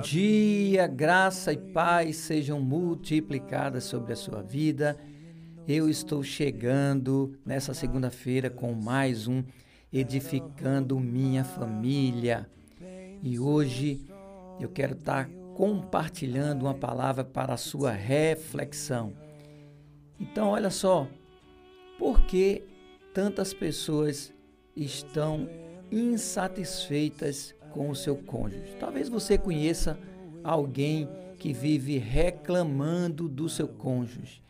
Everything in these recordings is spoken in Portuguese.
dia, graça e paz sejam multiplicadas sobre a sua vida. Eu estou chegando nessa segunda-feira com mais um Edificando Minha Família. E hoje eu quero estar compartilhando uma palavra para a sua reflexão. Então, olha só, por que tantas pessoas estão insatisfeitas com o seu cônjuge. Talvez você conheça alguém que vive reclamando do seu cônjuge.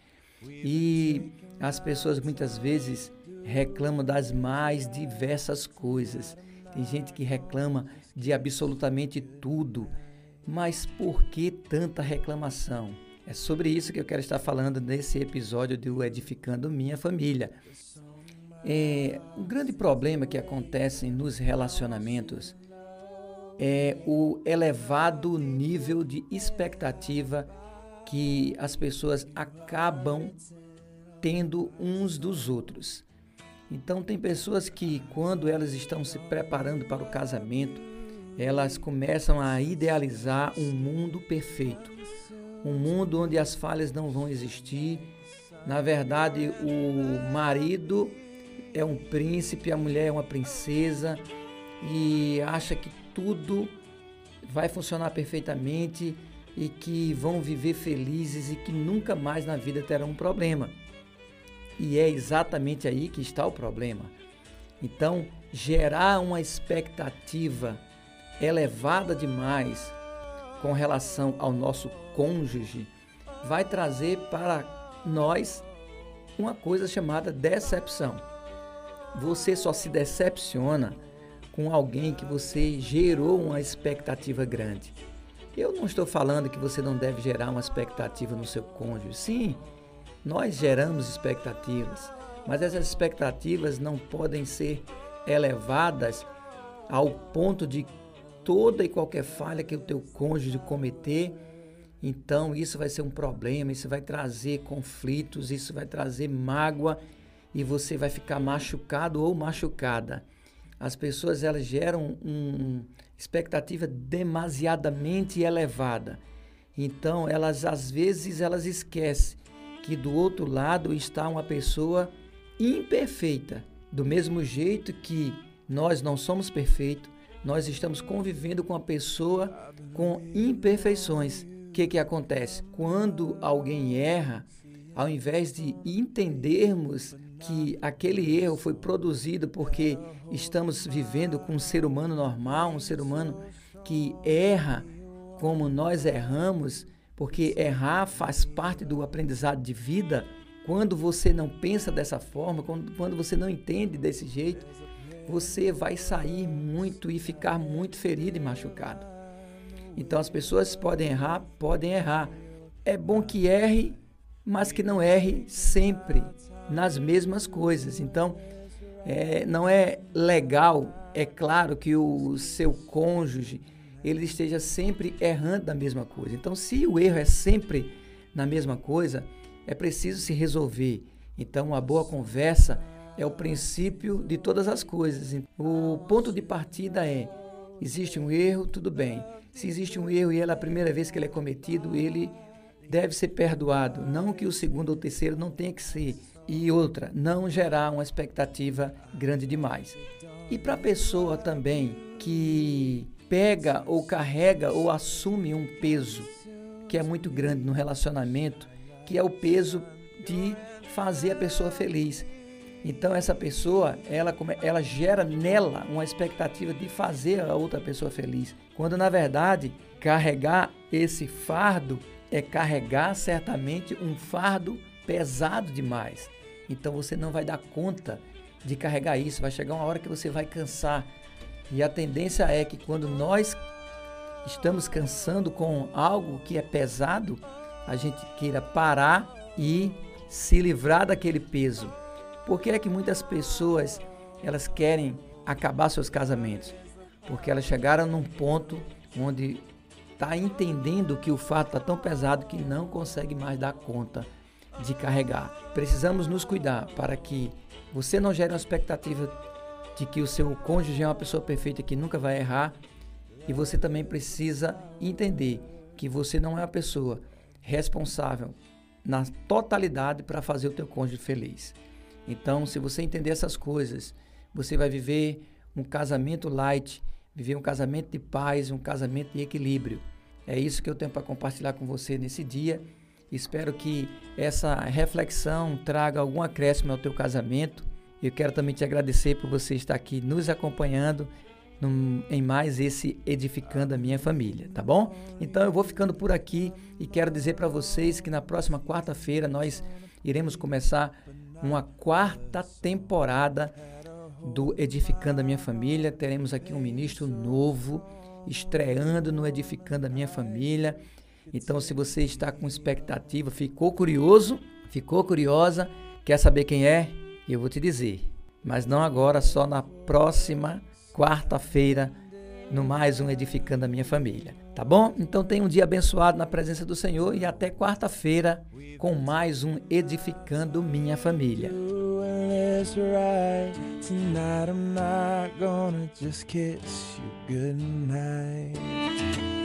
E as pessoas muitas vezes reclamam das mais diversas coisas. Tem gente que reclama de absolutamente tudo. Mas por que tanta reclamação? É sobre isso que eu quero estar falando nesse episódio do Edificando Minha Família. É, um grande problema que acontece nos relacionamentos é o elevado nível de expectativa que as pessoas acabam tendo uns dos outros. Então tem pessoas que quando elas estão se preparando para o casamento, elas começam a idealizar um mundo perfeito, um mundo onde as falhas não vão existir. Na verdade, o marido é um príncipe, a mulher é uma princesa e acha que tudo vai funcionar perfeitamente e que vão viver felizes e que nunca mais na vida terão um problema. E é exatamente aí que está o problema. Então, gerar uma expectativa elevada demais com relação ao nosso cônjuge vai trazer para nós uma coisa chamada decepção. Você só se decepciona com alguém que você gerou uma expectativa grande. Eu não estou falando que você não deve gerar uma expectativa no seu cônjuge. Sim, nós geramos expectativas, mas essas expectativas não podem ser elevadas ao ponto de toda e qualquer falha que o teu cônjuge cometer, então isso vai ser um problema, isso vai trazer conflitos, isso vai trazer mágoa e você vai ficar machucado ou machucada as pessoas elas geram uma expectativa demasiadamente elevada. Então, elas às vezes elas esquecem que do outro lado está uma pessoa imperfeita. Do mesmo jeito que nós não somos perfeitos, nós estamos convivendo com uma pessoa com imperfeições. O que, que acontece? Quando alguém erra, ao invés de entendermos que aquele erro foi produzido porque estamos vivendo com um ser humano normal, um ser humano que erra como nós erramos, porque errar faz parte do aprendizado de vida. Quando você não pensa dessa forma, quando, você não entende desse jeito, você vai sair muito e ficar muito ferido e machucado. Então as pessoas podem errar, podem errar. É bom que erre, mas que não erre sempre nas mesmas coisas. Então, é, não é legal, é claro que o seu cônjuge ele esteja sempre errando da mesma coisa. Então, se o erro é sempre na mesma coisa, é preciso se resolver. Então, uma boa conversa é o princípio de todas as coisas. O ponto de partida é: existe um erro, tudo bem. Se existe um erro e é a primeira vez que ele é cometido, ele deve ser perdoado. Não que o segundo ou terceiro não tenha que ser. E outra, não gerar uma expectativa grande demais. E para a pessoa também que pega ou carrega ou assume um peso que é muito grande no relacionamento, que é o peso de fazer a pessoa feliz. Então essa pessoa, ela, ela gera nela uma expectativa de fazer a outra pessoa feliz. Quando na verdade, carregar esse fardo é carregar certamente um fardo pesado demais. Então você não vai dar conta de carregar isso. Vai chegar uma hora que você vai cansar. E a tendência é que quando nós estamos cansando com algo que é pesado, a gente queira parar e se livrar daquele peso. Por que é que muitas pessoas elas querem acabar seus casamentos? Porque elas chegaram num ponto onde está entendendo que o fato está tão pesado que não consegue mais dar conta de carregar. Precisamos nos cuidar para que você não gere uma expectativa de que o seu cônjuge é uma pessoa perfeita que nunca vai errar E você também precisa entender que você não é a pessoa responsável na totalidade para fazer o teu cônjuge feliz. Então, se você entender essas coisas, você vai viver um casamento light, viver um casamento de paz, um casamento de equilíbrio. É isso que eu tenho para compartilhar com você nesse dia. Espero que essa reflexão traga algum acréscimo ao teu casamento. Eu quero também te agradecer por você estar aqui nos acompanhando em mais esse Edificando a Minha Família, tá bom? Então eu vou ficando por aqui e quero dizer para vocês que na próxima quarta-feira nós iremos começar uma quarta temporada do Edificando a Minha Família. Teremos aqui um ministro novo estreando no Edificando a Minha Família. Então, se você está com expectativa, ficou curioso, ficou curiosa, quer saber quem é? Eu vou te dizer. Mas não agora, só na próxima quarta-feira, no mais um Edificando a Minha Família. Tá bom? Então tenha um dia abençoado na presença do Senhor e até quarta-feira com mais um Edificando Minha Família. Right tonight I'm not gonna just kiss you goodnight.